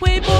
we